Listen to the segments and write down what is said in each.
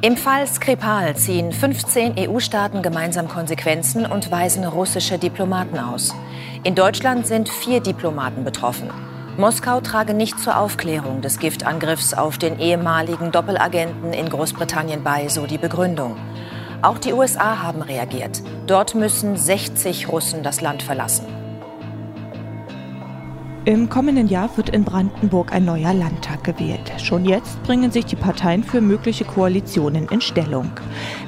Im Fall Skripal ziehen 15 EU-Staaten gemeinsam Konsequenzen und weisen russische Diplomaten aus. In Deutschland sind vier Diplomaten betroffen. Moskau trage nicht zur Aufklärung des Giftangriffs auf den ehemaligen Doppelagenten in Großbritannien bei, so die Begründung. Auch die USA haben reagiert. Dort müssen 60 Russen das Land verlassen. Im kommenden Jahr wird in Brandenburg ein neuer Landtag gewählt. Schon jetzt bringen sich die Parteien für mögliche Koalitionen in Stellung.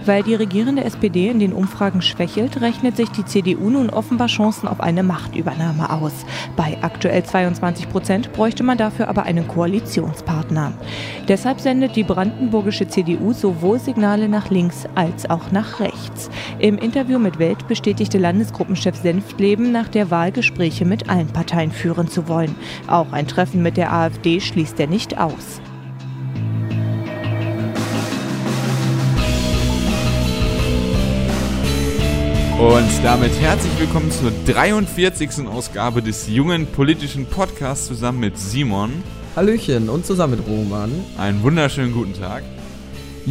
Weil die regierende SPD in den Umfragen schwächelt, rechnet sich die CDU nun offenbar Chancen auf eine Machtübernahme aus. Bei aktuell 22 Prozent bräuchte man dafür aber einen Koalitionspartner. Deshalb sendet die brandenburgische CDU sowohl Signale nach links als auch nach rechts. Im Interview mit Welt bestätigte Landesgruppenchef Senftleben, nach der Wahl Gespräche mit allen Parteien führen zu wollen. Auch ein Treffen mit der AfD schließt er nicht aus. Und damit herzlich willkommen zur 43. Ausgabe des jungen politischen Podcasts zusammen mit Simon. Hallöchen und zusammen mit Roman. Einen wunderschönen guten Tag.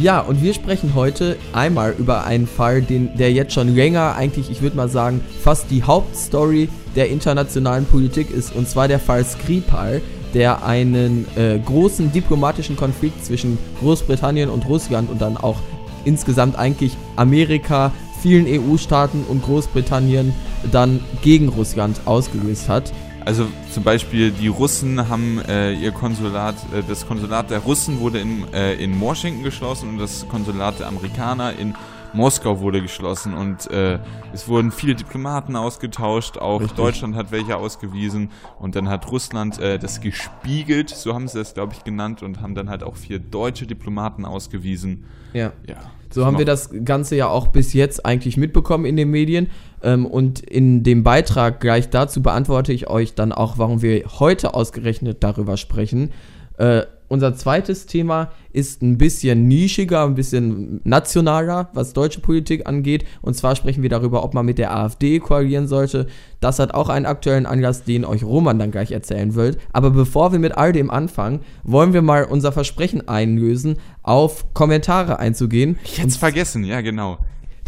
Ja, und wir sprechen heute einmal über einen Fall, den, der jetzt schon länger, eigentlich, ich würde mal sagen, fast die Hauptstory der internationalen Politik ist, und zwar der Fall Skripal, der einen äh, großen diplomatischen Konflikt zwischen Großbritannien und Russland und dann auch insgesamt eigentlich Amerika, vielen EU-Staaten und Großbritannien dann gegen Russland ausgelöst hat. Also zum Beispiel die Russen haben äh, ihr Konsulat, äh, das Konsulat der Russen wurde in, äh, in Washington geschlossen und das Konsulat der Amerikaner in Moskau wurde geschlossen und äh, es wurden viele Diplomaten ausgetauscht, auch Richtig. Deutschland hat welche ausgewiesen und dann hat Russland äh, das gespiegelt, so haben sie das glaube ich genannt und haben dann halt auch vier deutsche Diplomaten ausgewiesen. Ja. ja. So haben wir das Ganze ja auch bis jetzt eigentlich mitbekommen in den Medien. Ähm, und in dem Beitrag gleich dazu beantworte ich euch dann auch, warum wir heute ausgerechnet darüber sprechen. Äh, unser zweites Thema ist ein bisschen nischiger, ein bisschen nationaler, was deutsche Politik angeht. Und zwar sprechen wir darüber, ob man mit der AfD koalieren sollte. Das hat auch einen aktuellen Anlass, den euch Roman dann gleich erzählen wird. Aber bevor wir mit all dem anfangen, wollen wir mal unser Versprechen einlösen, auf Kommentare einzugehen. Ich es vergessen, ja, genau.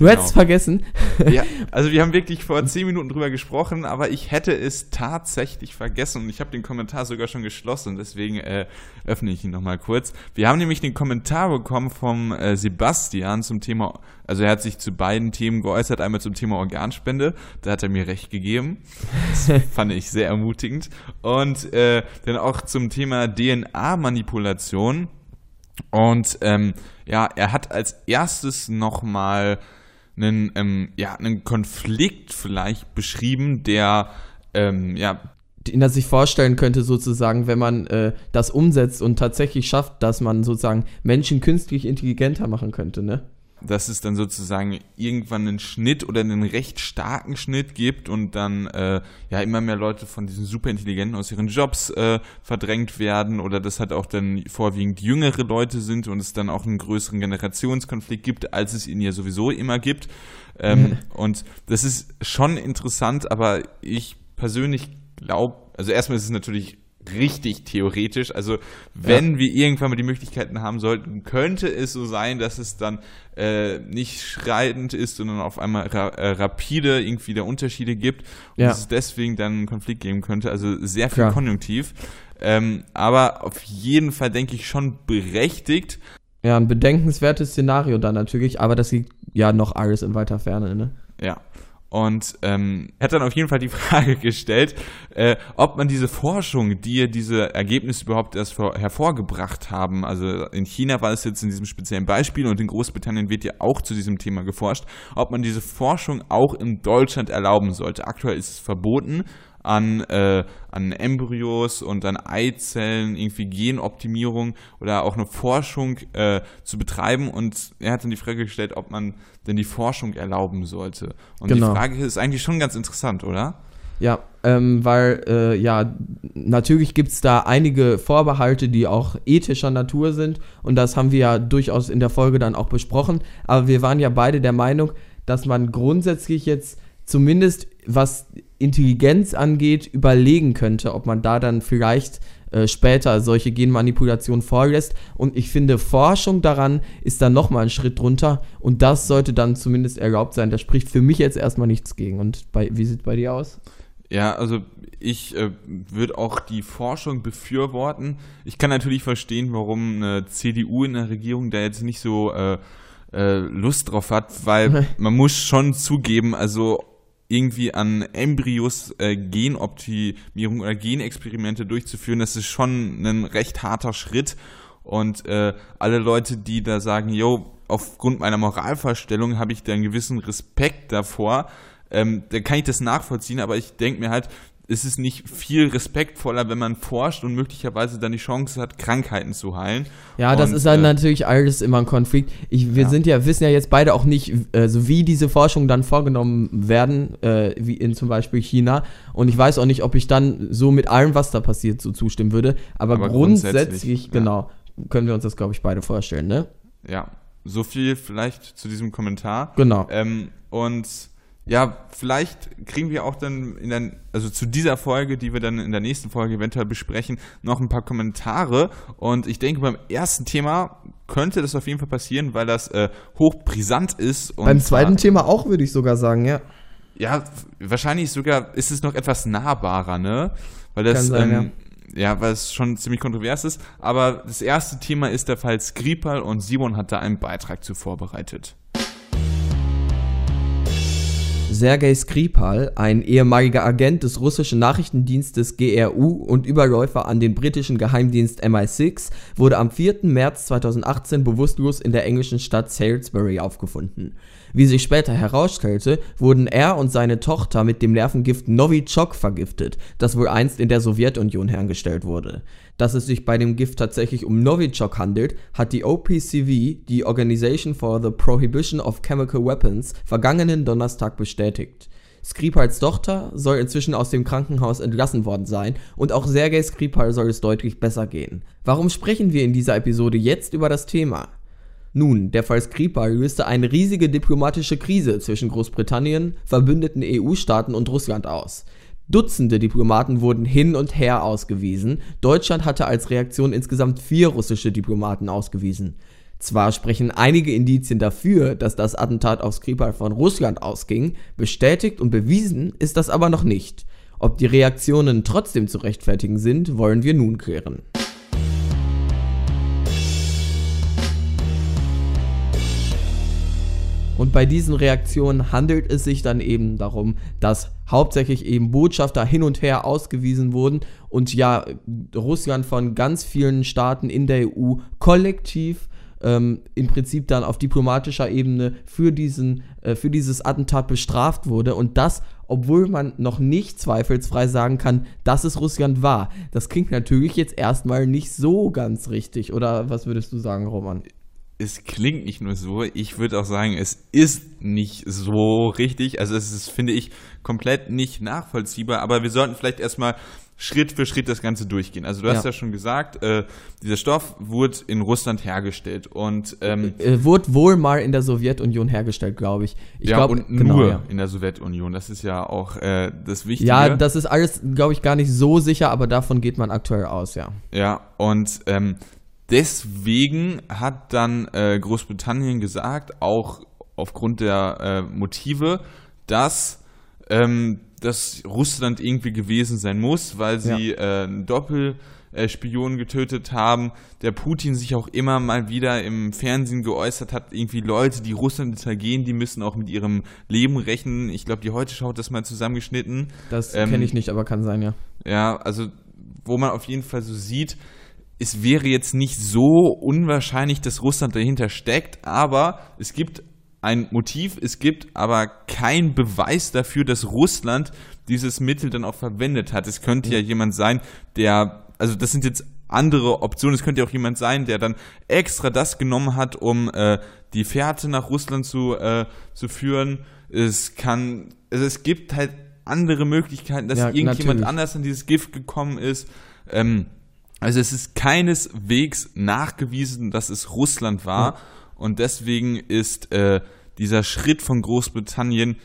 Du genau. hättest es vergessen. ja, also wir haben wirklich vor zehn Minuten drüber gesprochen, aber ich hätte es tatsächlich vergessen und ich habe den Kommentar sogar schon geschlossen, deswegen äh, öffne ich ihn nochmal kurz. Wir haben nämlich den Kommentar bekommen vom äh, Sebastian zum Thema, also er hat sich zu beiden Themen geäußert, einmal zum Thema Organspende, da hat er mir recht gegeben. Das fand ich sehr ermutigend. Und äh, dann auch zum Thema DNA-Manipulation. Und ähm, ja, er hat als erstes nochmal einen, ähm, ja, einen Konflikt vielleicht beschrieben, der ähm, ja, den er sich vorstellen könnte, sozusagen, wenn man äh, das umsetzt und tatsächlich schafft, dass man sozusagen Menschen künstlich intelligenter machen könnte, ne? Dass es dann sozusagen irgendwann einen Schnitt oder einen recht starken Schnitt gibt und dann äh, ja immer mehr Leute von diesen Superintelligenten aus ihren Jobs äh, verdrängt werden oder das halt auch dann vorwiegend jüngere Leute sind und es dann auch einen größeren Generationskonflikt gibt, als es ihn ja sowieso immer gibt. Ähm, mhm. Und das ist schon interessant, aber ich persönlich glaube, also erstmal ist es natürlich richtig theoretisch. Also wenn ja. wir irgendwann mal die Möglichkeiten haben sollten, könnte es so sein, dass es dann äh, nicht schreitend ist, sondern auf einmal ra äh, rapide irgendwie der Unterschiede gibt und ja. es deswegen dann einen Konflikt geben könnte. Also sehr viel Klar. Konjunktiv. Ähm, aber auf jeden Fall denke ich schon berechtigt. Ja, ein bedenkenswertes Szenario dann natürlich, aber das liegt ja noch alles in weiter Ferne, ne? Ja. Und ähm, hat dann auf jeden Fall die Frage gestellt, äh, ob man diese Forschung, die diese Ergebnisse überhaupt erst vor, hervorgebracht haben, also in China war es jetzt in diesem speziellen Beispiel und in Großbritannien wird ja auch zu diesem Thema geforscht, ob man diese Forschung auch in Deutschland erlauben sollte. Aktuell ist es verboten, an, äh, an Embryos und an Eizellen, irgendwie Genoptimierung oder auch eine Forschung äh, zu betreiben. Und er hat dann die Frage gestellt, ob man denn die Forschung erlauben sollte. Und genau. die Frage ist eigentlich schon ganz interessant, oder? Ja, ähm, weil äh, ja, natürlich gibt es da einige Vorbehalte, die auch ethischer Natur sind und das haben wir ja durchaus in der Folge dann auch besprochen, aber wir waren ja beide der Meinung, dass man grundsätzlich jetzt zumindest was Intelligenz angeht, überlegen könnte, ob man da dann vielleicht äh, später solche Genmanipulationen vorlässt. Und ich finde, Forschung daran ist dann nochmal ein Schritt drunter und das sollte dann zumindest erlaubt sein. Da spricht für mich jetzt erstmal nichts gegen. Und bei, wie sieht es bei dir aus? Ja, also ich äh, würde auch die Forschung befürworten. Ich kann natürlich verstehen, warum eine CDU in der Regierung da jetzt nicht so äh, äh, Lust drauf hat, weil man muss schon zugeben, also irgendwie an Embryos äh, Genoptimierung oder Genexperimente durchzuführen, das ist schon ein recht harter Schritt. Und äh, alle Leute, die da sagen, yo, aufgrund meiner Moralvorstellung habe ich da einen gewissen Respekt davor, ähm, da kann ich das nachvollziehen, aber ich denke mir halt, ist es nicht viel respektvoller, wenn man forscht und möglicherweise dann die Chance hat, Krankheiten zu heilen. Ja, das und, ist dann äh, natürlich alles immer ein Konflikt. Ich, wir Ja. sind ja, wissen ja jetzt beide auch nicht, also wie diese Forschungen dann vorgenommen werden, äh, wie in zum Beispiel China. Und ich weiß auch nicht, ob ich dann so mit allem, was da passiert, so zustimmen würde. Aber, Aber grundsätzlich, grundsätzlich, ja. genau, können wir uns das, glaube ich, beide vorstellen, ne? Ja, so viel vielleicht zu diesem Kommentar. Genau. Ähm, und ja, vielleicht kriegen wir auch dann in der, also zu dieser Folge, die wir dann in der nächsten Folge eventuell besprechen, noch ein paar Kommentare. Und ich denke, beim ersten Thema könnte das auf jeden Fall passieren, weil das äh, hochbrisant ist. Beim zweiten Thema auch, würde ich sogar sagen, ja. Ja, wahrscheinlich sogar ist es noch etwas nahbarer, ne? Weil das, sein, ähm, ja. weil es schon ziemlich kontrovers ist. Aber das erste Thema ist der Fall Skripal und Simon hat da einen Beitrag zu vorbereitet. Sergei Skripal, ein ehemaliger Agent des russischen Nachrichtendienstes GRU und Überläufer an den britischen Geheimdienst MI6, wurde am 4. März 2018 bewusstlos in der englischen Stadt Salisbury aufgefunden. Wie sich später herausstellte, wurden er und seine Tochter mit dem Nervengift Novichok vergiftet, das wohl einst in der Sowjetunion hergestellt wurde. Dass es sich bei dem Gift tatsächlich um Novichok handelt, hat die OPCW, die Organization for the Prohibition of Chemical Weapons, vergangenen Donnerstag bestätigt. Skripals Tochter soll inzwischen aus dem Krankenhaus entlassen worden sein und auch Sergei Skripal soll es deutlich besser gehen. Warum sprechen wir in dieser Episode jetzt über das Thema? Nun, der Fall Skripal löste eine riesige diplomatische Krise zwischen Großbritannien, verbündeten EU-Staaten und Russland aus. Dutzende Diplomaten wurden hin und her ausgewiesen. Deutschland hatte als Reaktion insgesamt vier russische Diplomaten ausgewiesen. Zwar sprechen einige Indizien dafür, dass das Attentat auf Skripal von Russland ausging, bestätigt und bewiesen ist das aber noch nicht. Ob die Reaktionen trotzdem zu rechtfertigen sind, wollen wir nun klären. Und bei diesen Reaktionen handelt es sich dann eben darum, dass hauptsächlich eben Botschafter hin und her ausgewiesen wurden und ja Russland von ganz vielen Staaten in der EU kollektiv ähm, im Prinzip dann auf diplomatischer Ebene für, diesen, äh, für dieses Attentat bestraft wurde und das, obwohl man noch nicht zweifelsfrei sagen kann, dass es Russland war. Das klingt natürlich jetzt erstmal nicht so ganz richtig, oder was würdest du sagen, Roman? Es klingt nicht nur so, ich würde auch sagen, es ist nicht so richtig. Also es ist, finde ich, komplett nicht nachvollziehbar, aber wir sollten vielleicht erstmal Schritt für Schritt das Ganze durchgehen. Also du hast Ja. ja schon gesagt, äh, dieser Stoff wurde in Russland hergestellt und ähm, Äh, wurde wohl mal in der Sowjetunion hergestellt, glaube ich. Ich ja, glaub, und genau, nur ja. in der Sowjetunion. Das ist ja auch äh, das Wichtige. Ja, das ist alles, glaube ich, gar nicht so sicher, aber davon geht man aktuell aus, ja. Ja, und ähm, deswegen hat dann äh, Großbritannien gesagt, auch aufgrund der äh, Motive, dass ähm, dass Russland irgendwie gewesen sein muss, weil sie äh, einen Doppelspion getötet haben. Der Putin sich auch immer mal wieder im Fernsehen geäußert hat, irgendwie Leute, die Russland hintergehen, die müssen auch mit ihrem Leben rechnen. Ich glaube, die Heute-Schau hat das mal zusammengeschnitten. Das Ähm, kenne ich nicht, aber kann sein, ja. Ja, also wo man auf jeden Fall so sieht, es wäre jetzt nicht so unwahrscheinlich, dass Russland dahinter steckt, aber es gibt ein Motiv, es gibt aber kein Beweis dafür, dass Russland dieses Mittel dann auch verwendet hat. Es könnte ja jemand sein, der, also das sind jetzt andere Optionen. Es könnte ja auch jemand sein, der dann extra das genommen hat, um äh, die Fährte nach Russland zu, äh, zu führen. Es kann, also es gibt halt andere Möglichkeiten, dass Ja, irgendjemand natürlich. anders an dieses Gift gekommen ist. Ähm, also es ist keineswegs nachgewiesen, dass es Russland war. Und deswegen ist äh, dieser Schritt von Großbritannien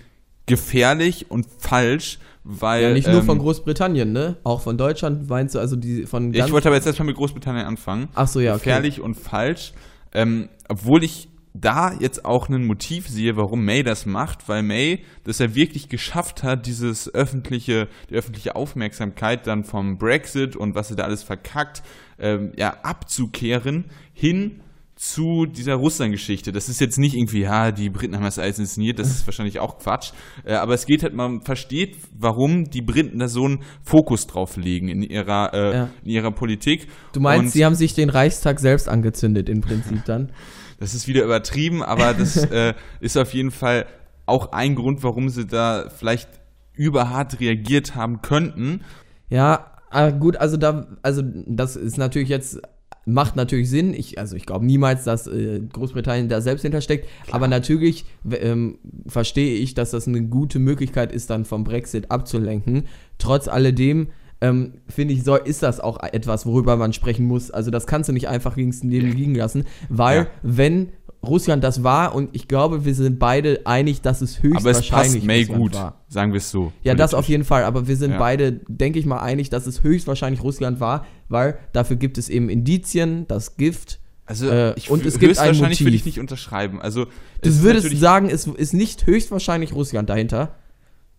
gefährlich und falsch, weil. Ja, nicht nur ähm, von Großbritannien, ne? Auch von Deutschland meinst du also die von Ja, ich wollte aber jetzt erstmal mit Großbritannien anfangen. Ach so, ja, okay. Gefährlich und falsch. Ähm, obwohl ich da jetzt auch ein Motiv sehe, warum May das macht, weil May das ja wirklich geschafft hat, dieses öffentliche, die öffentliche Aufmerksamkeit dann vom Brexit und was sie da alles verkackt, ähm, ja, abzukehren hin zu dieser Russland-Geschichte. Das ist jetzt nicht irgendwie, ja, die Briten haben das alles inszeniert, das ist wahrscheinlich auch Quatsch. Äh, aber es geht halt, man versteht, warum die Briten da so einen Fokus drauf legen in ihrer, äh, Ja. in ihrer Politik. Du meinst, Und- sie haben sich den Reichstag selbst angezündet im Prinzip dann? Das ist wieder übertrieben, aber das äh, ist auf jeden Fall auch ein Grund, warum sie da vielleicht überhart reagiert haben könnten. Ja, ah, gut, also da, also das ist natürlich jetzt, macht natürlich Sinn. Ich, also ich glaube niemals, dass äh, Großbritannien da selbst hintersteckt. Aber natürlich ähm, verstehe ich, dass das eine gute Möglichkeit ist, dann vom Brexit abzulenken. Trotz alledem ähm, finde ich, soll, ist das auch etwas, worüber man sprechen muss. Also das kannst du nicht einfach links neben liegen lassen, weil Ja. wenn Russland das war und ich glaube, wir sind beide einig, dass es Aber es höchstwahrscheinlich passt May Russland gut, war. sagen wir es so. Ja, das politisch. auf jeden Fall, aber wir sind Ja. beide, denke ich mal, einig, dass es höchstwahrscheinlich Russland war, weil dafür gibt es eben Indizien, das Gift. Also äh, ich, und es gibt ein höchstwahrscheinlich würde Motiv. ich nicht unterschreiben. Also Du würdest sagen, es ist nicht höchstwahrscheinlich Russland dahinter.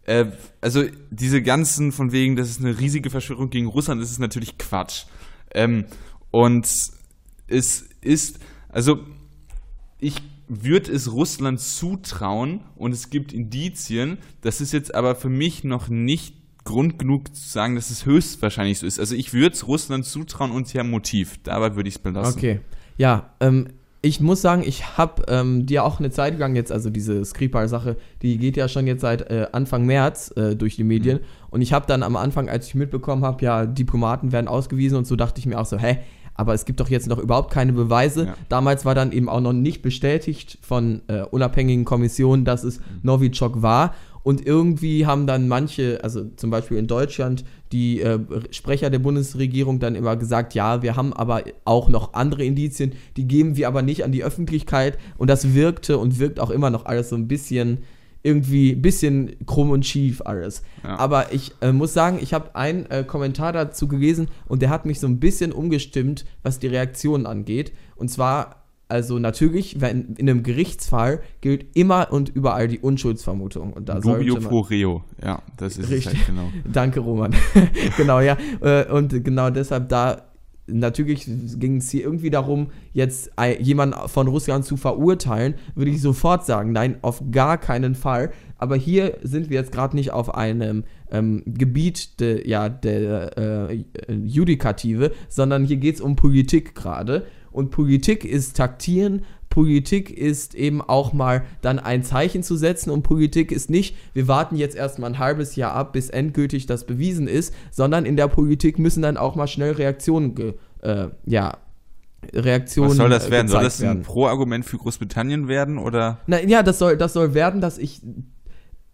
Äh, also diese ganzen von wegen, das ist eine riesige Verschwörung gegen Russland, das ist natürlich Quatsch. Ähm, und es ist, also ich würde es Russland zutrauen und es gibt Indizien, das ist jetzt aber für mich noch nicht Grund genug zu sagen, dass es höchstwahrscheinlich so ist. Also ich würde es Russland zutrauen und sie haben Motiv. Dabei würde ich es belassen. Okay. Ja, ähm, ich muss sagen, ich habe ähm, dir auch eine Zeit lang jetzt, also diese Skripal-Sache, die geht ja schon jetzt seit äh, Anfang März äh, durch die Medien. Mhm. Und ich habe dann am Anfang, als ich mitbekommen habe, ja, Diplomaten werden ausgewiesen und so, dachte ich mir auch so, hä, aber es gibt doch jetzt noch überhaupt keine Beweise. Ja. Damals war dann eben auch noch nicht bestätigt von äh, unabhängigen Kommissionen, dass es Novichok war. Und irgendwie haben dann manche, also zum Beispiel in Deutschland, die äh, Sprecher der Bundesregierung dann immer gesagt, ja, wir haben aber auch noch andere Indizien, die geben wir aber nicht an die Öffentlichkeit. Und das wirkte und wirkt auch immer noch alles so ein bisschen irgendwie ein bisschen krumm und schief alles. Ja. Aber ich äh, muss sagen, ich habe einen äh, Kommentar dazu gelesen und der hat mich so ein bisschen umgestimmt, was die Reaktionen angeht. Und zwar, also natürlich, wenn in einem Gerichtsfall gilt immer und überall die Unschuldsvermutung. Und da man, pro Reo. Ja, das ist Richtig. halt genau. Danke, Roman. genau, ja. Äh, Und genau deshalb da, natürlich ging es hier irgendwie darum, jetzt jemanden von Russland zu verurteilen, würde ich sofort sagen, nein, auf gar keinen Fall. Aber hier sind wir jetzt gerade nicht auf einem ähm, Gebiet de, ja, der äh, Judikative, sondern hier geht es um Politik gerade. Und Politik ist taktieren, Politik ist eben auch mal dann ein Zeichen zu setzen und Politik ist nicht, wir warten jetzt erstmal ein halbes Jahr ab, bis endgültig das bewiesen ist, sondern in der Politik müssen dann auch mal schnell Reaktionen, ge, äh, ja, Reaktionen Was soll das äh, werden? Soll das ein. Pro-Argument für Großbritannien werden oder? Na, ja, das soll, das soll werden, dass ich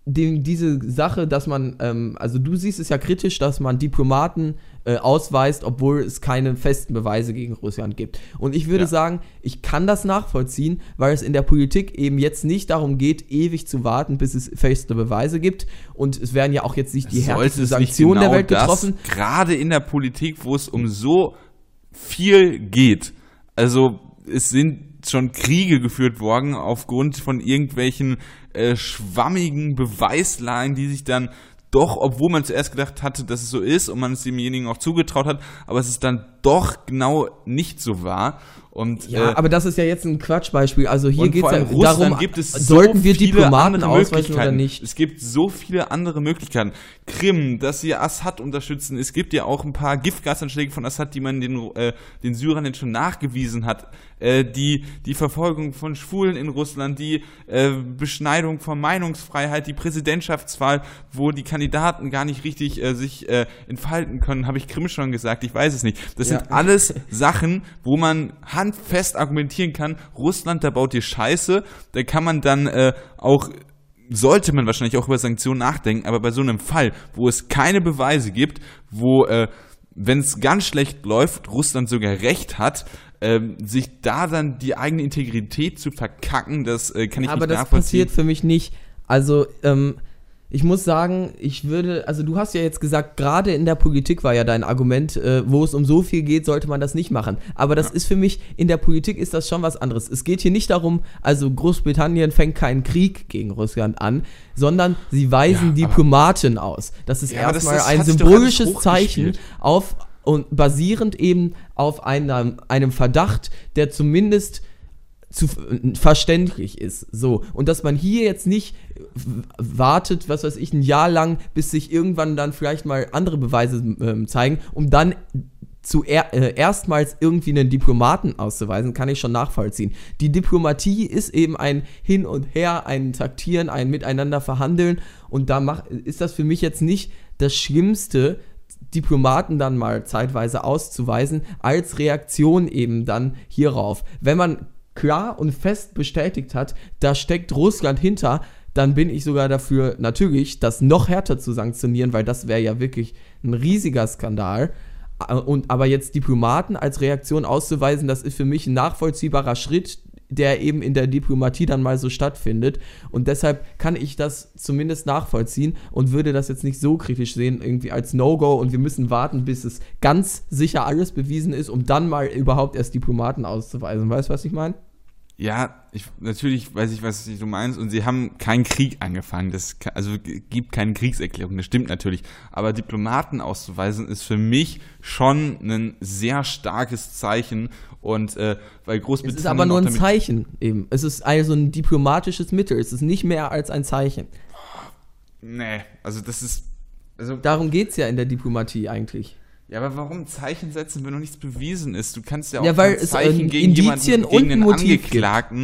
den, diese Sache, dass man, ähm, also du siehst es ja kritisch, dass man Diplomaten äh, ausweist, obwohl es keine festen Beweise gegen Russland gibt. Und ich würde Ja. sagen, ich kann das nachvollziehen, weil es in der Politik eben jetzt nicht darum geht, ewig zu warten, bis es feste Beweise gibt. Und es werden ja auch jetzt nicht die härtesten Sanktionen genau der Welt das, getroffen. Gerade in der Politik, wo es um so viel geht. Also es sind schon Kriege geführt worden aufgrund von irgendwelchen äh, schwammigen Beweislagen, die sich dann doch, obwohl man zuerst gedacht hatte, dass es so ist und man es demjenigen auch zugetraut hat, aber es ist dann doch genau nicht so war. Und Ja, äh, aber das ist ja jetzt ein Quatschbeispiel. Also hier geht es ja Russland darum, gibt es sollten so wir Diplomaten ausweisen oder nicht? Es gibt so viele andere Möglichkeiten. Krim, dass sie Assad unterstützen. Es gibt ja auch ein paar Giftgasanschläge von Assad, die man den, äh, den Syrern jetzt schon nachgewiesen hat. Äh, die, die Verfolgung von Schwulen in Russland, die äh, Beschneidung von Meinungsfreiheit, die Präsidentschaftswahl, wo die Kandidaten gar nicht richtig äh, sich äh, entfalten können, habe ich Krim schon gesagt, ich weiß es nicht. Das Ja. sind alles Sachen, wo man handfest argumentieren kann, Russland, da baut ihr Scheiße, da kann man dann äh, auch sollte man wahrscheinlich auch über Sanktionen nachdenken, aber bei so einem Fall, wo es keine Beweise gibt, wo, äh, wenn es ganz schlecht läuft, Russland sogar recht hat, ähm, sich da dann die eigene Integrität zu verkacken, das äh, kann ich aber nicht das nachvollziehen. passiert für mich nicht. Also, ähm, ich muss sagen, ich würde, also du hast ja jetzt gesagt, gerade in der Politik war ja dein Argument, äh, wo es um so viel geht, sollte man das nicht machen. Aber das ja. ist für mich, in der Politik ist das schon was anderes. Es geht hier nicht darum, also Großbritannien fängt keinen Krieg gegen Russland an, sondern sie weisen ja, Diplomaten aus. Das ist ja, erstmal das, das ein symbolisches Zeichen auf und basierend eben auf einem, einem Verdacht, der zumindest zu verständlich ist. So. Und dass man hier jetzt nicht wartet, was weiß ich, ein Jahr lang, bis sich irgendwann dann vielleicht mal andere Beweise äh, zeigen, um dann zu er, äh, erstmals irgendwie einen Diplomaten auszuweisen, kann ich schon nachvollziehen. Die Diplomatie ist eben ein Hin und Her, ein Taktieren, ein Miteinander verhandeln und da mach, ist das für mich jetzt nicht das Schlimmste, Diplomaten dann mal zeitweise auszuweisen, als Reaktion eben dann hierauf. Wenn man klar und fest bestätigt hat, da steckt Russland hinter, dann bin ich sogar dafür, natürlich, das noch härter zu sanktionieren, weil das wäre ja wirklich ein riesiger Skandal. Äh, und aber jetzt Diplomaten als Reaktion auszuweisen, das ist für mich ein nachvollziehbarer Schritt, der eben in der Diplomatie dann mal so stattfindet. Und deshalb kann ich das zumindest nachvollziehen und würde das jetzt nicht so kritisch sehen, irgendwie als No-Go und wir müssen warten, bis es ganz sicher alles bewiesen ist, um dann mal überhaupt erst Diplomaten auszuweisen. Weißt du, was ich meine? Ja, ich, natürlich weiß ich, was du meinst. Und sie haben keinen Krieg angefangen. Das also gibt keine Kriegserklärung. Das stimmt natürlich. Aber Diplomaten auszuweisen ist für mich schon ein sehr starkes Zeichen. Und äh, weil Großbritannien. Es ist aber nur ein Zeichen eben. Es ist also ein diplomatisches Mittel. Es ist nicht mehr als ein Zeichen. Nee, also das ist. Also Darum geht es ja in der Diplomatie eigentlich. Ja, aber warum Zeichen setzen, wenn noch nichts bewiesen ist? Du kannst ja auch ja, weil Zeichen es, äh, gegen Indizien jemanden, gegen einen Angeklagten.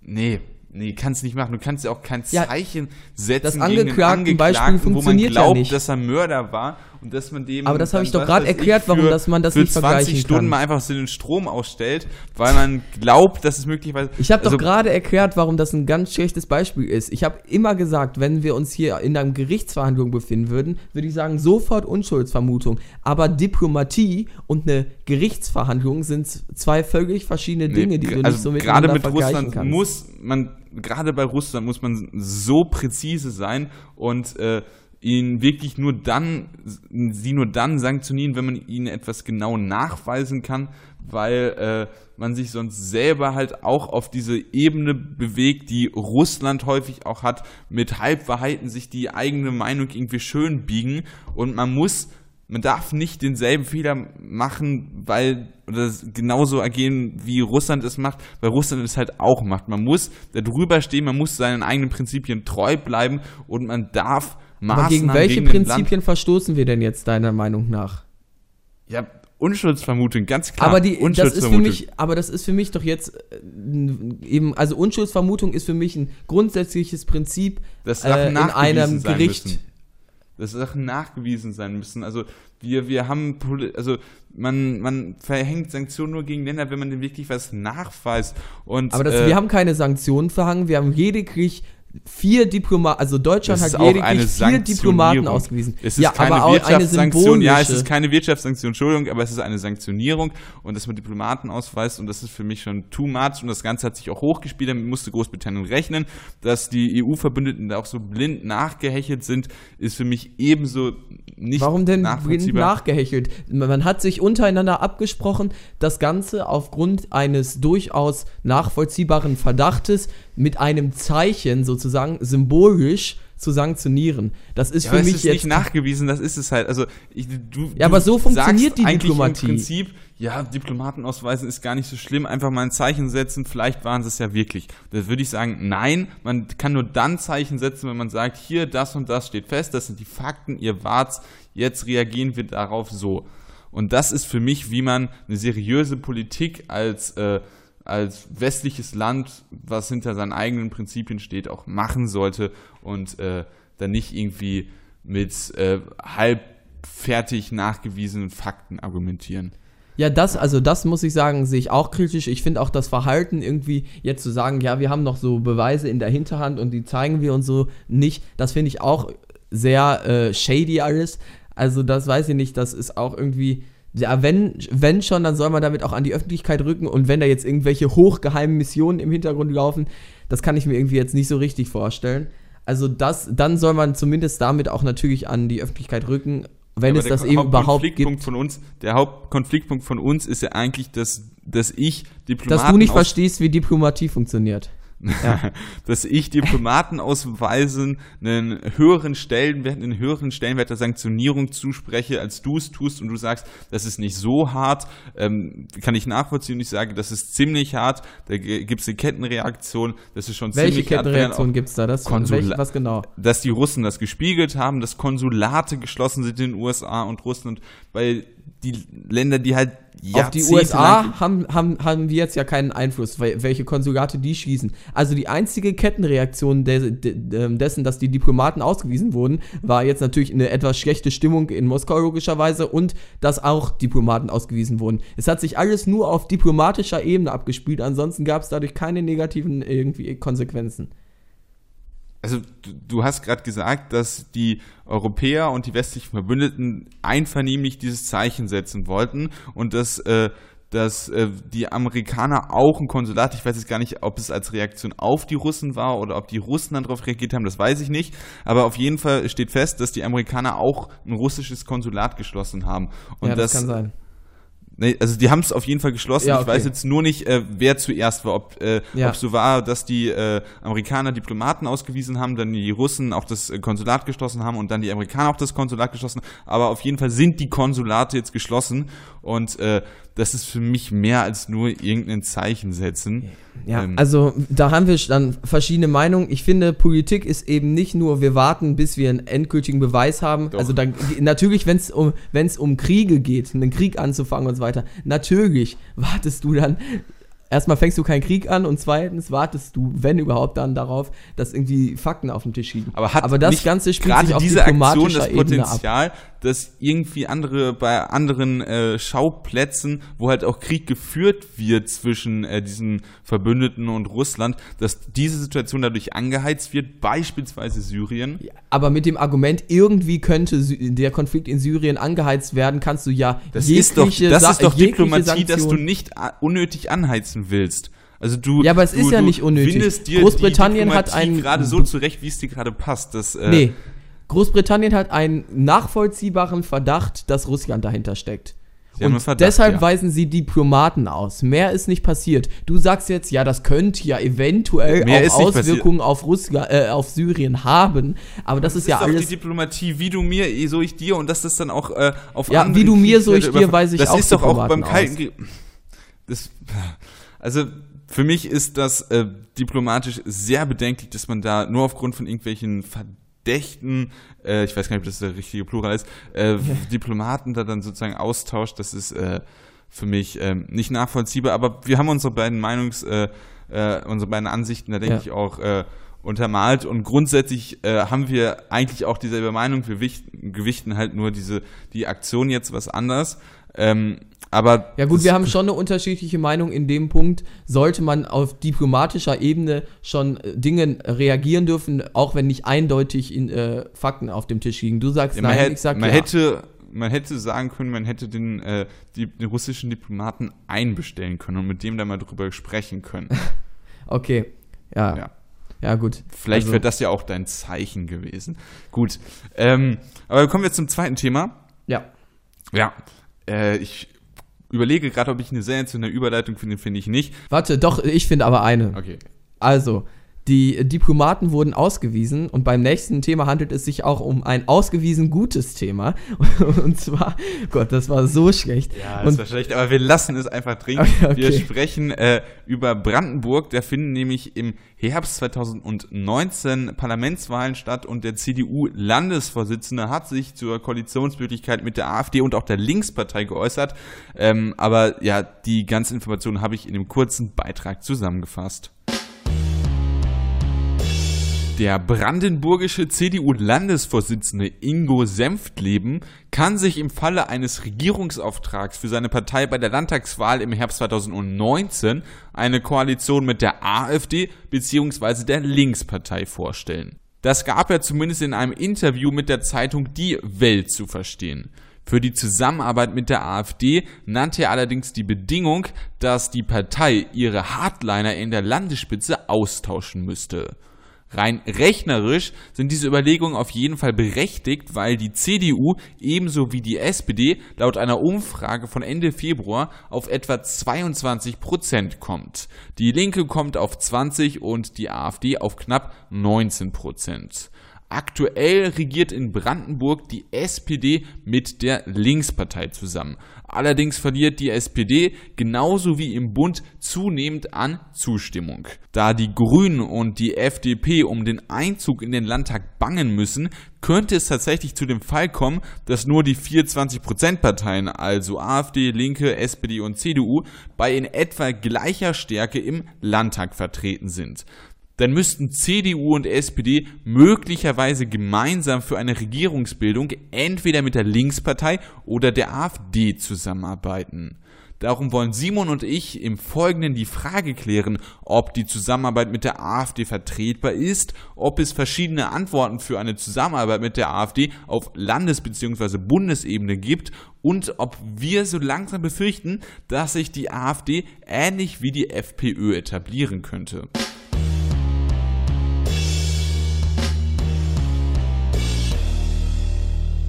Gibt. Nee, Nee, kannst nicht machen. Du kannst ja auch kein Zeichen ja, setzen das Angeklagten Beispiel funktioniert glaubt, ja dass er Mörder war und dass man dem Aber das habe ich doch gerade erklärt, warum dass man das nicht vergleichen kann. Für 20 Stunden mal einfach so den Strom ausstellt, weil man glaubt, dass es möglicherweise Ich habe also, doch gerade erklärt, warum das ein ganz schlechtes Beispiel ist. Ich habe immer gesagt, wenn wir uns hier in einer Gerichtsverhandlung befinden würden, würde ich sagen, sofort Unschuldsvermutung, aber Diplomatie und eine Gerichtsverhandlung sind zwei völlig verschiedene Dinge, nee, die du also nicht so miteinander gerade mit vergleichen Russland kannst. muss man gerade bei Russland muss man so präzise sein und äh, ihn wirklich nur dann, sie nur dann sanktionieren, wenn man ihnen etwas genau nachweisen kann, weil äh, man sich sonst selber halt auch auf diese Ebene bewegt, die Russland häufig auch hat, mit Halbwahrheiten sich die eigene Meinung irgendwie schön biegen und man muss man darf nicht denselben Fehler machen, weil oder genauso agieren, wie Russland es macht, weil Russland es halt auch macht. Man muss da drüber stehen, man muss seinen eigenen Prinzipien treu bleiben und man darf Maßnahmen Aber gegen welche gegen Prinzipien verstoßen wir denn jetzt deiner Meinung nach? Ja, Unschuldsvermutung, ganz klar. Aber die, das ist für mich, aber das ist für mich doch jetzt äh, eben, also Unschuldsvermutung ist für mich ein grundsätzliches Prinzip das äh, in einem Gericht. Müssen dass Sachen nachgewiesen sein müssen. Also wir, wir haben, also man, man verhängt Sanktionen nur gegen Länder, wenn man denn wirklich was nachweist. Und, Aber das, äh, wir haben keine Sanktionen verhangen, wir haben lediglich vier Diplomaten, also Deutschland hat lediglich vier Diplomaten ausgewiesen. Es ist ja, keine aber Wirtschaftssanktion. Ja, es ist keine Wirtschaftssanktion, Entschuldigung, aber es ist eine Sanktionierung und dass man Diplomaten ausweist und das ist für mich schon too much und das Ganze hat sich auch hochgespielt, damit musste Großbritannien rechnen, dass die EU-Verbündeten da auch so blind nachgehechelt sind, ist für mich ebenso nicht Warum denn blind nachgehechelt? Man hat sich untereinander abgesprochen, das Ganze aufgrund eines durchaus nachvollziehbaren Verdachtes mit einem Zeichen sozusagen symbolisch zu sanktionieren. Das ist ja, für mich ist jetzt nicht nachgewiesen, das ist es halt. Also ich, du, ja, aber so funktioniert die Diplomatie. Im Prinzip, ja, Diplomaten ausweisen ist gar nicht so schlimm, einfach mal ein Zeichen setzen, vielleicht waren sie es ja wirklich. Da würde ich sagen, nein, man kann nur dann Zeichen setzen, wenn man sagt, hier, das und das steht fest, das sind die Fakten, ihr wart's, jetzt reagieren wir darauf so. Und das ist für mich, wie man eine seriöse Politik als äh, als westliches Land, was hinter seinen eigenen Prinzipien steht, auch machen sollte und äh, dann nicht irgendwie mit äh, halb fertig nachgewiesenen Fakten argumentieren. Ja, das, also das muss ich sagen, sehe ich auch kritisch. Ich finde auch das Verhalten irgendwie jetzt zu sagen, ja, wir haben noch so Beweise in der Hinterhand und die zeigen wir und so nicht, das finde ich auch sehr äh, shady alles. Also das weiß ich nicht, das ist auch irgendwie, ja, wenn, wenn schon, dann soll man damit auch an die Öffentlichkeit rücken und wenn da jetzt irgendwelche hochgeheimen Missionen im Hintergrund laufen, das kann ich mir irgendwie jetzt nicht so richtig vorstellen. Also das, dann soll man zumindest damit auch natürlich an die Öffentlichkeit rücken, wenn es das eben überhaupt gibt. Von uns, der Hauptkonfliktpunkt von uns ist ja eigentlich, dass, dass ich Diplomaten Dass du nicht verstehst, wie Diplomatie funktioniert. Ja. dass ich Diplomaten ausweisen einen höheren Stellenwert, einen höheren Stellenwert der Sanktionierung zuspreche, als du es tust und du sagst, das ist nicht so hart, ähm, kann ich nachvollziehen und ich sage, das ist ziemlich hart, da gibt es eine Kettenreaktion, das ist schon Welche ziemlich Kettenreaktion gibt es da? Das welche, was genau? Dass die Russen das gespiegelt haben, dass Konsulate geschlossen sind in den USA und Russland, weil die Länder, die halt auf die USA haben, haben, haben wir jetzt ja keinen Einfluss, welche Konsulate die schießen. Also die einzige Kettenreaktion de, de, ähm, dessen, dass die Diplomaten ausgewiesen wurden, war jetzt natürlich eine etwas schlechte Stimmung in Moskau logischerweise und dass auch Diplomaten ausgewiesen wurden. Es hat sich alles nur auf diplomatischer Ebene abgespielt, ansonsten gab es dadurch keine negativen irgendwie Konsequenzen also du, du hast gerade gesagt, dass die Europäer und die westlichen Verbündeten einvernehmlich dieses Zeichen setzen wollten und dass, äh, dass äh, die Amerikaner auch ein Konsulat, ich weiß jetzt gar nicht, ob es als Reaktion auf die Russen war oder ob die Russen dann darauf reagiert haben, das weiß ich nicht, aber auf jeden Fall steht fest, dass die Amerikaner auch ein russisches Konsulat geschlossen haben. Und ja, das, das kann sein. Nee, also die haben es auf jeden Fall geschlossen. Ja, okay. Ich weiß jetzt nur nicht, äh, wer zuerst war. Ob äh, Ja. es so war, dass die äh, Amerikaner Diplomaten ausgewiesen haben, dann die Russen auch das äh, Konsulat geschlossen haben und dann die Amerikaner auch das Konsulat geschlossen. Aber auf jeden Fall sind die Konsulate jetzt geschlossen und äh, das ist für mich mehr als nur irgendein Zeichen setzen. Ja, Ähm, also da haben wir dann verschiedene Meinungen. Ich finde, Politik ist eben nicht nur, wir warten, bis wir einen endgültigen Beweis haben. Doch. Also dann, natürlich, wenn es um, wenn's um Kriege geht, einen Krieg anzufangen und so weiter, natürlich wartest du dann. Erstmal fängst du keinen Krieg an und zweitens wartest du, wenn überhaupt, dann darauf, dass irgendwie Fakten auf dem Tisch liegen. Aber hat das nicht Ganze spielt sich auf diese Aktion diplomatischer das Ebene ab. Dass irgendwie andere bei anderen äh, Schauplätzen, wo halt auch Krieg geführt wird zwischen äh, diesen Verbündeten und Russland, dass diese Situation dadurch angeheizt wird, beispielsweise Syrien. Aber mit dem Argument, irgendwie könnte Sy der Konflikt in Syrien angeheizt werden, kannst du ja Das ist doch, das Sa- ist doch Diplomatie, dass du nicht a- unnötig anheizen willst. Also du, Ja, aber es du, ist ja nicht unnötig. Großbritannien die hat einen- gerade so zurecht, wie es dir gerade passt. Das, äh, Nee. Großbritannien hat einen nachvollziehbaren Verdacht, dass Russland dahinter steckt. Sie Und Verdacht, deshalb ja. weisen sie Diplomaten aus. Mehr ist nicht passiert. Du sagst jetzt, ja, das könnte ja eventuell Mehr ist auch Auswirkungen auf, Russland, äh, auf Syrien haben. Aber das, ist ja doch alles. die Diplomatie, wie du mir, so ich dir und dass das dann auch äh, auf Ja, andere wie du mir, so ich dir, weiß ich das auch ist doch auch beim Kalten. Krieg. Das, also für mich ist das äh, diplomatisch sehr bedenklich, dass man da nur aufgrund von irgendwelchen verdächten, äh, ich weiß gar nicht, ob das der richtige Plural ist, äh, Diplomaten da dann sozusagen austauscht. Das ist äh, für mich ähm, nicht nachvollziehbar. Aber wir haben unsere beiden Meinungs, äh, äh, unsere beiden Ansichten, da denke Ja. ich auch äh, untermalt und grundsätzlich äh, haben wir eigentlich auch dieselbe Meinung. Wir wichten, gewichten halt nur diese die Aktion jetzt was anders. Ähm, aber Ja gut, wir haben schon eine unterschiedliche Meinung in dem Punkt. Sollte man auf diplomatischer Ebene schon äh, Dinge reagieren dürfen, auch wenn nicht eindeutig in, äh, Fakten auf dem Tisch liegen. Du sagst Ja, nein, hätte, ich sag man ja. hätte man hätte sagen können, man hätte den, äh, die, den russischen Diplomaten einbestellen können und mit dem dann mal drüber sprechen können. Okay, ja. Ja. Ja, gut. Vielleicht Also- wäre das ja auch dein Zeichen gewesen. Gut. Ähm, aber kommen wir zum zweiten Thema. Ja. Ja. Äh, ich überlege gerade, ob ich eine sensationelle Überleitung finde, finde ich nicht. Warte, doch, ich finde aber eine. Okay. Also, die Diplomaten wurden ausgewiesen und beim nächsten Thema handelt es sich auch um ein ausgewiesen gutes Thema. Und zwar, Gott, das war so schlecht. Ja, das und war schlecht, aber wir lassen es einfach drin. Okay. Wir sprechen äh, über Brandenburg. Da finden nämlich im Herbst 2019 Parlamentswahlen statt und der CDU-Landesvorsitzende hat sich zur Koalitionsmöglichkeit mit der AfD und auch der Linkspartei geäußert. Ähm, aber ja, die ganzen Informationen habe ich in dem kurzen Beitrag zusammengefasst. Der brandenburgische CDU-Landesvorsitzende Ingo Senftleben kann sich im Falle eines Regierungsauftrags für seine Partei bei der Landtagswahl im Herbst 2019 eine Koalition mit der AfD bzw. der Linkspartei vorstellen. Das gab er zumindest in einem Interview mit der Zeitung Die Welt zu verstehen. Für die Zusammenarbeit mit der AfD nannte er allerdings die Bedingung, dass die Partei ihre Hardliner in der Landesspitze austauschen müsste. Rein rechnerisch sind diese Überlegungen auf jeden Fall berechtigt, weil die CDU ebenso wie die SPD laut einer Umfrage von Ende Februar auf etwa 22 Prozent kommt. Die Linke kommt auf 20 und die AfD auf knapp 19 Prozent. Aktuell regiert in Brandenburg die SPD mit der Linkspartei zusammen. Allerdings verliert die SPD genauso wie im Bund zunehmend an Zustimmung. Da die Grünen und die FDP um den Einzug in den Landtag bangen müssen, könnte es tatsächlich zu dem Fall kommen, dass nur die 24%-Parteien, also AfD, Linke, SPD und CDU, bei in etwa gleicher Stärke im Landtag vertreten sind dann müssten CDU und SPD möglicherweise gemeinsam für eine Regierungsbildung entweder mit der Linkspartei oder der AfD zusammenarbeiten. Darum wollen Simon und ich im Folgenden die Frage klären, ob die Zusammenarbeit mit der AfD vertretbar ist, ob es verschiedene Antworten für eine Zusammenarbeit mit der AfD auf Landes- bzw. Bundesebene gibt und ob wir so langsam befürchten, dass sich die AfD ähnlich wie die FPÖ etablieren könnte.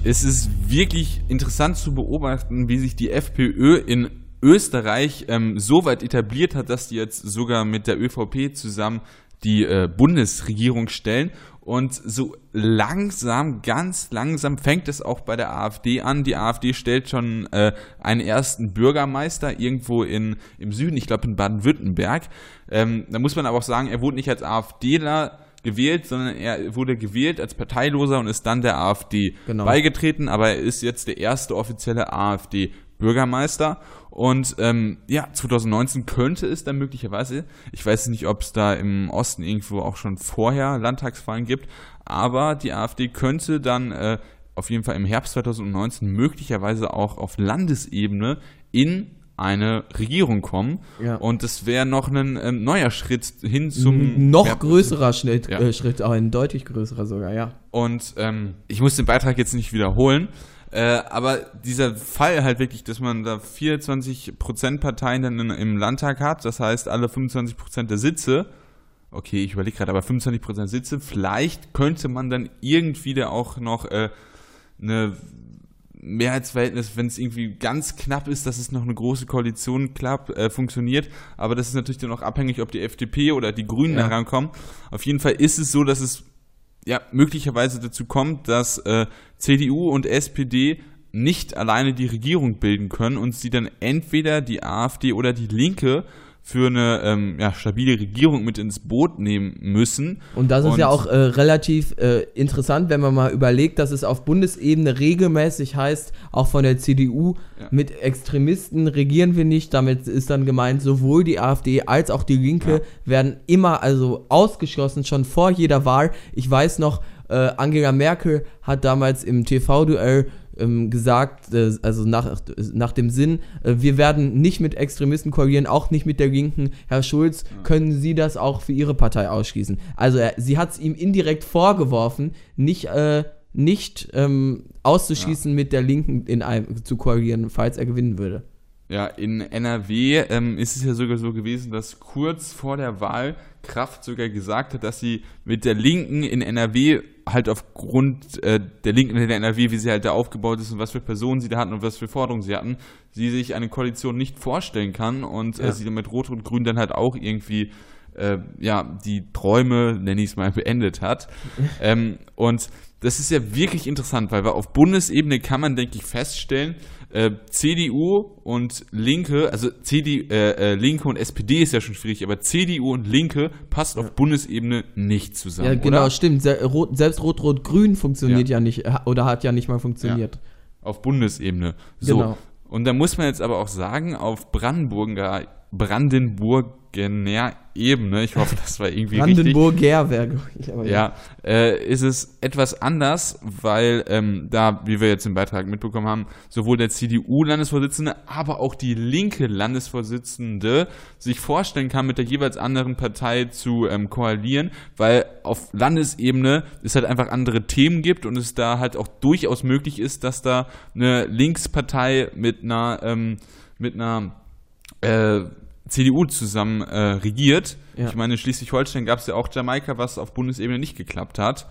Es ist wirklich interessant zu beobachten, wie sich die FPÖ in Österreich ähm, so weit etabliert hat, dass die jetzt sogar mit der ÖVP zusammen die äh, Bundesregierung stellen. Und so langsam, ganz langsam fängt es auch bei der AfD an. Die AfD stellt schon äh, einen ersten Bürgermeister irgendwo in, im Süden, ich glaube in Baden-Württemberg. Ähm, da muss man aber auch sagen, er wurde nicht als AfDler gewählt, sondern er wurde gewählt als Parteiloser und ist dann der AfD genau. beigetreten, aber er ist jetzt der erste offizielle AfD-Bürgermeister. Und ähm, ja, 2019 könnte es dann möglicherweise, ich weiß nicht, ob es da im Osten irgendwo auch schon vorher Landtagswahlen gibt, aber die AfD könnte dann äh, auf jeden Fall im Herbst 2019 möglicherweise auch auf Landesebene in eine Regierung kommen. Ja. Und das wäre noch ein ähm, neuer Schritt hin zum. Noch ja, größerer Schritt, ja. äh, Schritt, auch ein deutlich größerer sogar, ja. Und ähm, ich muss den Beitrag jetzt nicht wiederholen. Äh, aber dieser Fall halt wirklich, dass man da 24% Parteien dann in, im Landtag hat, das heißt alle 25% der Sitze, okay, ich überlege gerade, aber 25% Sitze, vielleicht könnte man dann irgendwie da auch noch äh, eine Mehrheitsverhältnis, wenn es irgendwie ganz knapp ist, dass es noch eine große Koalition klappt, äh, funktioniert. Aber das ist natürlich dann auch abhängig, ob die FDP oder die Grünen ja. herankommen. Auf jeden Fall ist es so, dass es ja möglicherweise dazu kommt, dass äh, CDU und SPD nicht alleine die Regierung bilden können und sie dann entweder die AfD oder die Linke für eine ähm, ja, stabile Regierung mit ins Boot nehmen müssen. Und das ist Und ja auch äh, relativ äh, interessant, wenn man mal überlegt, dass es auf Bundesebene regelmäßig heißt, auch von der CDU, ja. mit Extremisten regieren wir nicht. Damit ist dann gemeint, sowohl die AfD als auch die Linke ja. werden immer also ausgeschlossen, schon vor jeder Wahl. Ich weiß noch, äh, Angela Merkel hat damals im TV-Duell gesagt, äh, also nach, nach dem Sinn, äh, wir werden nicht mit Extremisten koalieren, auch nicht mit der Linken. Herr Schulz, können Sie das auch für Ihre Partei ausschließen? Also er, sie hat es ihm indirekt vorgeworfen, nicht, äh, nicht ähm, auszuschließen, ja. mit der Linken in einem, zu koalieren, falls er gewinnen würde. Ja, in NRW ähm, ist es ja sogar so gewesen, dass kurz vor der Wahl Kraft sogar gesagt hat, dass sie mit der Linken in NRW halt aufgrund äh, der Linken in der NRW, wie sie halt da aufgebaut ist und was für Personen sie da hatten und was für Forderungen sie hatten, sie sich eine Koalition nicht vorstellen kann und äh, ja. äh, sie mit Rot und Grün dann halt auch irgendwie äh, ja die Träume, nenne ich es mal, beendet hat. ähm, und das ist ja wirklich interessant, weil auf Bundesebene kann man, denke ich, feststellen, äh, CDU und Linke, also CD, äh, äh, Linke und SPD ist ja schon schwierig, aber CDU und Linke passt auf Bundesebene nicht zusammen. Ja, genau, oder? stimmt. Selbst Rot-Rot-Grün funktioniert ja. ja. nicht oder hat ja nicht mal funktioniert. Ja. Auf Bundesebene. So. Genau. Und da muss man jetzt aber auch sagen, auf Brandenburger, Brandenburgener Ebene, ich hoffe, das war irgendwie Brandenburger wäre ja, ja äh, ist es etwas anders, weil ähm, da, wie wir jetzt im Beitrag mitbekommen haben, sowohl der CDU-Landesvorsitzende, aber auch die linke Landesvorsitzende sich vorstellen kann, mit der jeweils anderen Partei zu ähm, koalieren, weil auf Landesebene es halt einfach andere Themen gibt und es da halt auch durchaus möglich ist, dass da eine Linkspartei mit einer ähm, mit einer äh, CDU zusammen äh, regiert. Ja. Ich meine, Schleswig-Holstein gab es ja auch Jamaika, was auf Bundesebene nicht geklappt hat.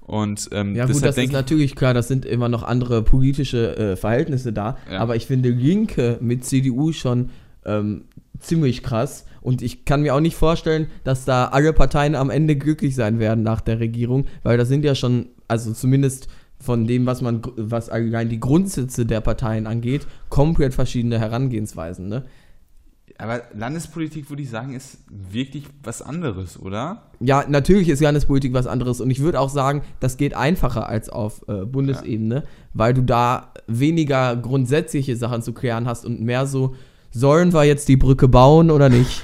Und ähm, Ja, gut, das ist natürlich klar, das sind immer noch andere politische äh, Verhältnisse da. Ja. Aber ich finde Linke mit CDU schon ähm, ziemlich krass. Und ich kann mir auch nicht vorstellen, dass da alle Parteien am Ende glücklich sein werden nach der Regierung, weil das sind ja schon, also zumindest von dem, was man, was allein die Grundsätze der Parteien angeht, komplett verschiedene Herangehensweisen. Ne? Aber Landespolitik, würde ich sagen, ist wirklich was anderes, oder? Ja, natürlich ist Landespolitik was anderes und ich würde auch sagen, das geht einfacher als auf äh, Bundesebene, weil du da weniger grundsätzliche Sachen zu klären hast und mehr so, sollen wir jetzt die Brücke bauen oder nicht?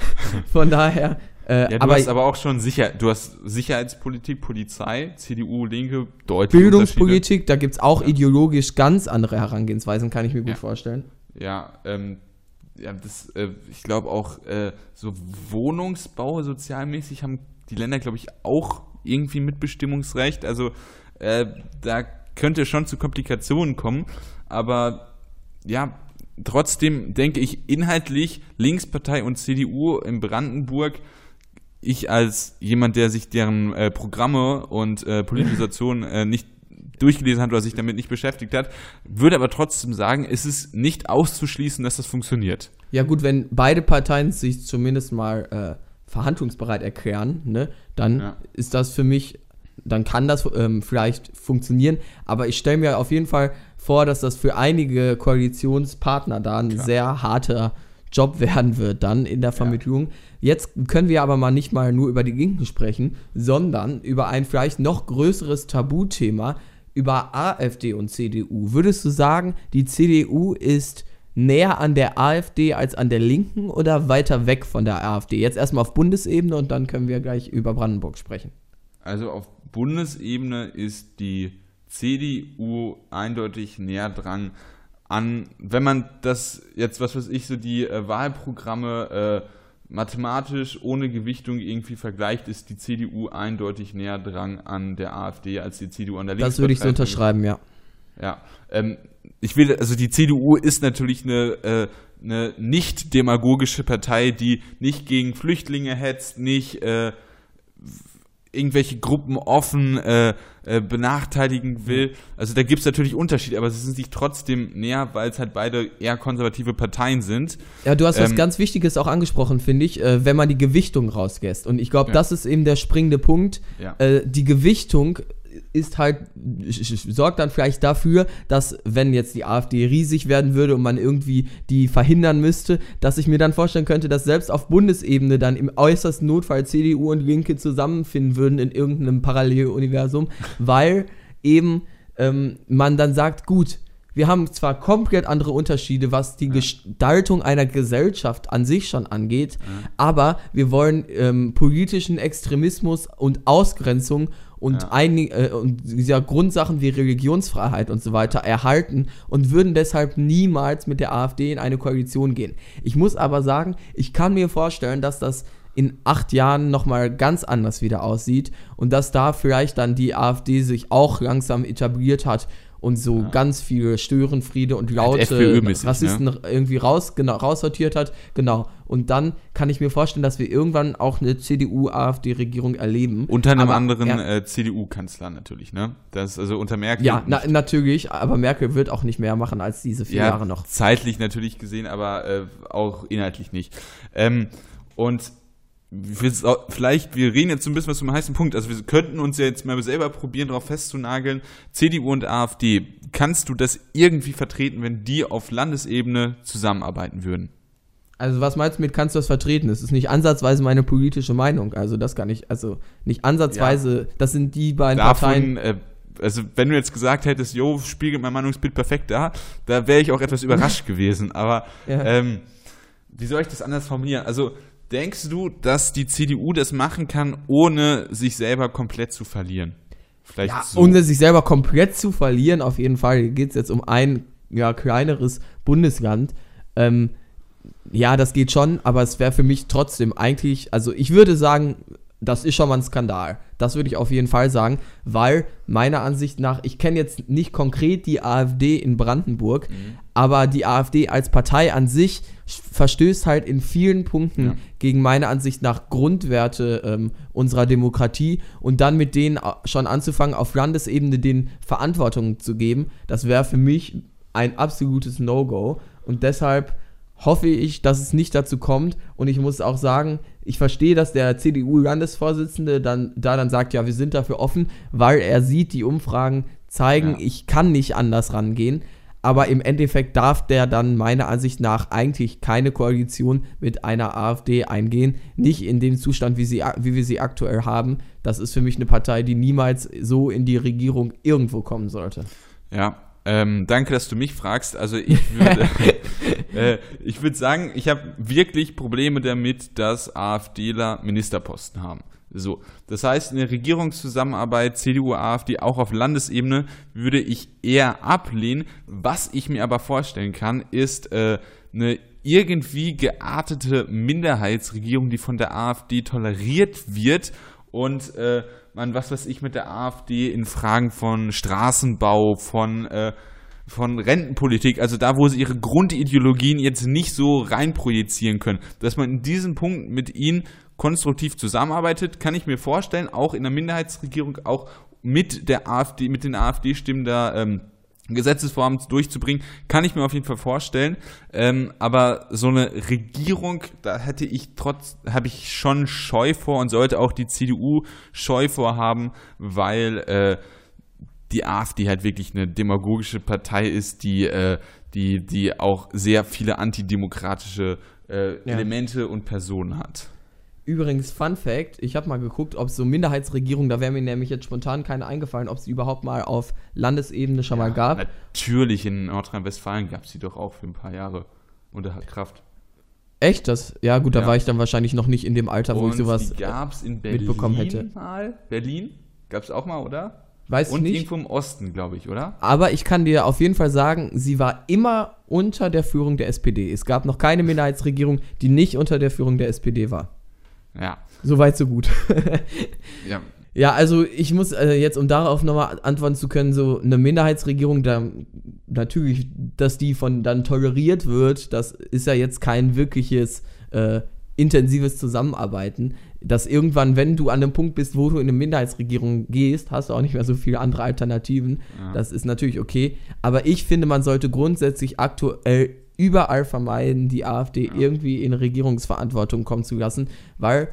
Von daher, äh, Ja, du aber, hast aber auch schon sicher, du hast Sicherheitspolitik, Polizei, CDU, Linke, deutsche Bildungspolitik, da gibt es auch ideologisch ganz andere Herangehensweisen, kann ich mir gut Ja. vorstellen. Ja, ähm, ja, das, äh, ich glaube auch äh, so Wohnungsbau sozialmäßig haben die Länder, glaube ich, auch irgendwie Mitbestimmungsrecht. Also äh, da könnte schon zu Komplikationen kommen. Aber ja, trotzdem denke ich inhaltlich Linkspartei und CDU in Brandenburg ich als jemand, der sich deren äh, Programme und äh, Politisation äh, nicht durchgelesen hat oder sich damit nicht beschäftigt hat, würde aber trotzdem sagen, es ist nicht auszuschließen, dass das funktioniert. Ja gut, wenn beide Parteien sich zumindest mal äh, verhandlungsbereit erklären, ne, dann Ja. ist das für mich, dann kann das ähm, vielleicht funktionieren. Aber ich stelle mir auf jeden Fall vor, dass das für einige Koalitionspartner da ein sehr harter Job werden wird dann in der Vermittlung. Jetzt können wir aber mal nicht mal nur über die Linken sprechen, sondern über ein vielleicht noch größeres Tabuthema, über AfD und CDU. Würdest du sagen, die CDU ist näher an der AfD als an der Linken oder weiter weg von der AfD? Jetzt erstmal auf Bundesebene und dann können wir gleich über Brandenburg sprechen. Also auf Bundesebene ist die CDU eindeutig näher dran an, wenn man das jetzt, was weiß ich, so die äh, Wahlprogramme äh, mathematisch ohne Gewichtung irgendwie vergleicht, ist die CDU eindeutig näher dran an der AfD als die CDU an der Das würde ich so unterschreiben, ja. Ja, ähm, ich will, also die CDU ist natürlich eine, äh, eine nicht demagogische Partei, die nicht gegen Flüchtlinge hetzt, nicht äh, irgendwelche Gruppen offen äh, äh, benachteiligen will. Also da gibt es natürlich Unterschiede, aber sie sind sich trotzdem näher, weil es halt beide eher konservative Parteien sind. Ja, du hast was Ähm, ganz Wichtiges auch angesprochen, finde ich, äh, wenn man die Gewichtung rauslässt. Und ich glaube, Ja. das ist eben der springende Punkt. Ja. Äh, die Gewichtung ist halt, sorgt dann vielleicht dafür, dass wenn jetzt die AfD riesig werden würde und man irgendwie die verhindern müsste, dass ich mir dann vorstellen könnte, dass selbst auf Bundesebene dann im äußersten Notfall CDU und Linke zusammenfinden würden in irgendeinem Paralleluniversum, weil eben ähm, man dann sagt, gut, wir haben zwar komplett andere Unterschiede, was die Gestaltung einer Gesellschaft an sich schon angeht, aber wir wollen ähm, politischen Extremismus und Ausgrenzung und, Ja. einig, äh, und ja, Grundsachen wie Religionsfreiheit und so weiter erhalten und würden deshalb niemals mit der AfD in eine Koalition gehen. Ich muss aber sagen, ich kann mir vorstellen, dass das in acht Jahren nochmal ganz anders wieder aussieht und dass da vielleicht dann die AfD sich auch langsam etabliert hat und so ganz viele Störenfriede und laute FPÖ-mäßig, Rassisten irgendwie raus, genau, raussortiert hat. Genau. Und dann kann ich mir vorstellen, dass wir irgendwann auch eine CDU-AfD-Regierung erleben. Unter einem Aber, anderen ja. äh, CDU-Kanzler natürlich, ne? Das also unter Merkel. Ja, na, natürlich, aber Merkel wird auch nicht mehr machen als diese vier ja, Jahre noch. Zeitlich natürlich gesehen, aber äh, auch inhaltlich nicht. Ähm, und sau- vielleicht, wir reden jetzt so ein bisschen was zum heißen Punkt. Also wir könnten uns ja jetzt mal selber probieren, darauf festzunageln. CDU und AfD, kannst du das irgendwie vertreten, wenn die auf Landesebene zusammenarbeiten würden? Also was meinst du mit kannst du das vertreten? Das ist nicht ansatzweise meine politische Meinung. Also das kann ich, also nicht ansatzweise, das sind die beiden Parteien. Davon, äh, also wenn du jetzt gesagt hättest, jo, spiegelt mein Meinungsbild perfekt da, da wäre ich auch etwas überrascht gewesen. Aber Ja. ähm, wie soll ich das anders formulieren? Also denkst du, dass die CDU das machen kann, ohne sich selber komplett zu verlieren? Vielleicht Ja, so. ohne sich selber komplett zu verlieren, auf jeden Fall geht es jetzt um ein ja, kleineres Bundesland. Ähm, ja, das geht schon, aber es wäre für mich trotzdem eigentlich, also ich würde sagen, das ist schon mal ein Skandal. Das würde ich auf jeden Fall sagen, weil meiner Ansicht nach, ich kenne jetzt nicht konkret die AfD in Brandenburg, mhm. aber die AfD als Partei an sich verstößt halt in vielen Punkten ja. gegen meiner Ansicht nach Grundwerte ähm, unserer Demokratie und dann mit denen schon anzufangen, auf Landesebene den Verantwortung zu geben, das wäre für mich ein absolutes No-Go und deshalb hoffe ich, dass es nicht dazu kommt. Und ich muss auch sagen, ich verstehe, dass der CDU-Landesvorsitzende dann da dann sagt, ja, wir sind dafür offen, weil er sieht, die Umfragen zeigen, ja. ich kann nicht anders rangehen. Aber im Endeffekt darf der dann meiner Ansicht nach eigentlich keine Koalition mit einer AfD eingehen. Nicht in dem Zustand, wie, sie, wie wir sie aktuell haben. Das ist für mich eine Partei, die niemals so in die Regierung irgendwo kommen sollte. Ja, ähm, danke, dass du mich fragst. Also ich würde, äh, ich würde sagen, ich habe wirklich Probleme damit, dass AfDler Ministerposten haben. So, das heißt, in der Regierungszusammenarbeit CDU, AfD auch auf Landesebene würde ich eher ablehnen. Was ich mir aber vorstellen kann, ist äh, eine irgendwie geartete Minderheitsregierung, die von der AfD toleriert wird und äh, man, was weiß ich, mit der AfD in Fragen von Straßenbau, von, äh, von Rentenpolitik, also da, wo sie ihre Grundideologien jetzt nicht so reinprojizieren können, dass man in diesem Punkt mit ihnen konstruktiv zusammenarbeitet, kann ich mir vorstellen, auch in der Minderheitsregierung, auch mit der AfD, mit den AfD-Stimmen da ähm, Gesetzesvorhaben durchzubringen, kann ich mir auf jeden Fall vorstellen. Ähm, aber so eine Regierung, da hätte ich trotz, habe ich schon Scheu vor und sollte auch die CDU Scheu vorhaben, weil äh, die AfD halt wirklich eine demagogische Partei ist, die, äh, die, die auch sehr viele antidemokratische äh, ja. Elemente und Personen hat. Übrigens, Fun Fact: Ich habe mal geguckt, ob so Minderheitsregierungen, da wäre mir nämlich jetzt spontan keine eingefallen, ob es überhaupt mal auf Landesebene schon ja, mal gab. Natürlich, in Nordrhein-Westfalen gab es die doch auch für ein paar Jahre unter Kraft. Echt? Das? Ja, gut, da ja. war ich dann wahrscheinlich noch nicht in dem Alter, wo Und ich sowas die gab's in Berlin mitbekommen hätte. Mal? Berlin? Gab es auch mal, oder? Weiß Und ich nicht. irgendwo im Osten, glaube ich, oder? Aber ich kann dir auf jeden Fall sagen, sie war immer unter der Führung der SPD. Es gab noch keine Minderheitsregierung, die nicht unter der Führung der SPD war. Ja. Soweit, so gut. ja. Ja, also ich muss äh, jetzt, um darauf nochmal antworten zu können, so eine Minderheitsregierung, da natürlich, dass die von dann toleriert wird, das ist ja jetzt kein wirkliches äh, intensives Zusammenarbeiten. Dass irgendwann, wenn du an einem Punkt bist, wo du in eine Minderheitsregierung gehst, hast du auch nicht mehr so viele andere Alternativen. Ja. Das ist natürlich okay. Aber ich finde, man sollte grundsätzlich aktuell überall vermeiden, die AfD ja. irgendwie in Regierungsverantwortung kommen zu lassen, weil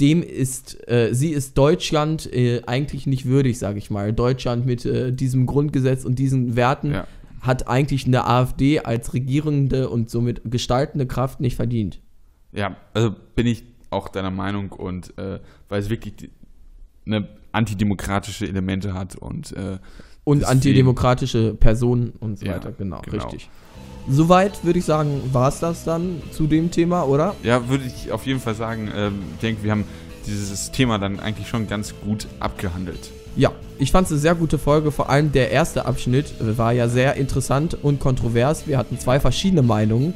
dem ist, äh, sie ist Deutschland äh, eigentlich nicht würdig, sage ich mal. Deutschland mit äh, diesem Grundgesetz und diesen Werten ja. hat eigentlich eine AfD als regierende und somit gestaltende Kraft nicht verdient. Ja, also bin ich auch deiner Meinung und äh, weil es wirklich die, eine antidemokratische Elemente hat und äh, und antidemokratische Personen und so weiter, genau, genau, richtig. Soweit würde ich sagen, war es das dann zu dem Thema, oder? Ja, würde ich auf jeden Fall sagen. Ähm, ich denke, wir haben dieses Thema dann eigentlich schon ganz gut abgehandelt. Ja, ich fand es eine sehr gute Folge. Vor allem der erste Abschnitt war ja sehr interessant und kontrovers. Wir hatten zwei verschiedene Meinungen.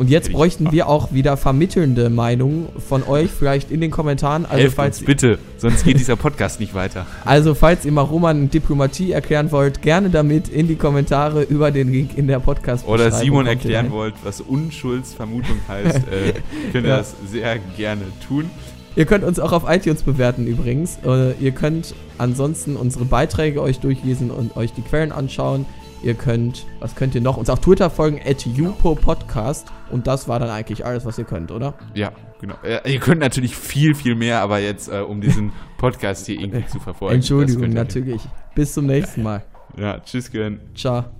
Und jetzt bräuchten wir auch wieder vermittelnde Meinungen von euch, vielleicht in den Kommentaren. Also Helft falls uns bitte, sonst geht dieser Podcast nicht weiter. Also falls ihr mal Roman Diplomatie erklären wollt, gerne damit in die Kommentare über den Link in der podcast Oder Simon erklären wollt, was Unschuldsvermutung heißt, äh, könnt ihr ja. das sehr gerne tun. Ihr könnt uns auch auf iTunes bewerten übrigens. Äh, ihr könnt ansonsten unsere Beiträge euch durchlesen und euch die Quellen anschauen. Ihr könnt, was könnt ihr noch? Uns auf Twitter folgen, at Podcast. Und das war dann eigentlich alles, was ihr könnt, oder? Ja, genau. Äh, ihr könnt natürlich viel, viel mehr, aber jetzt, äh, um diesen Podcast hier irgendwie zu verfolgen. Entschuldigung, natürlich. Bis zum nächsten Mal. Ja, tschüss, Gwen. Ciao.